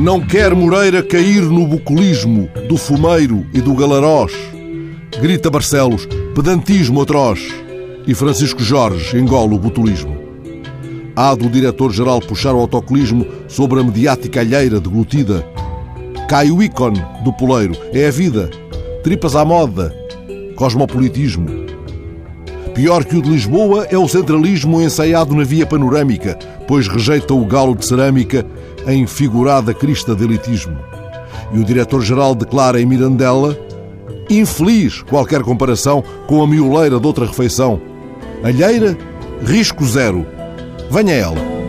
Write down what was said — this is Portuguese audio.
Não quer Moreira cair no bucolismo do fumeiro e do galarós. Grita Barcelos, pedantismo atroz. E Francisco Jorge engole o botulismo. Há do diretor-geral puxar o autocolismo sobre a mediática alheira deglutida. Cai o ícone do poleiro, é a vida. Tripas à moda, cosmopolitismo. Pior que o de Lisboa é o centralismo ensaiado na via panorâmica, pois rejeita o galo de cerâmica em figurada crista de elitismo. E o diretor-geral declara em Mirandela infeliz qualquer comparação com a mioleira de outra refeição. Alheira, risco zero. Venha ela.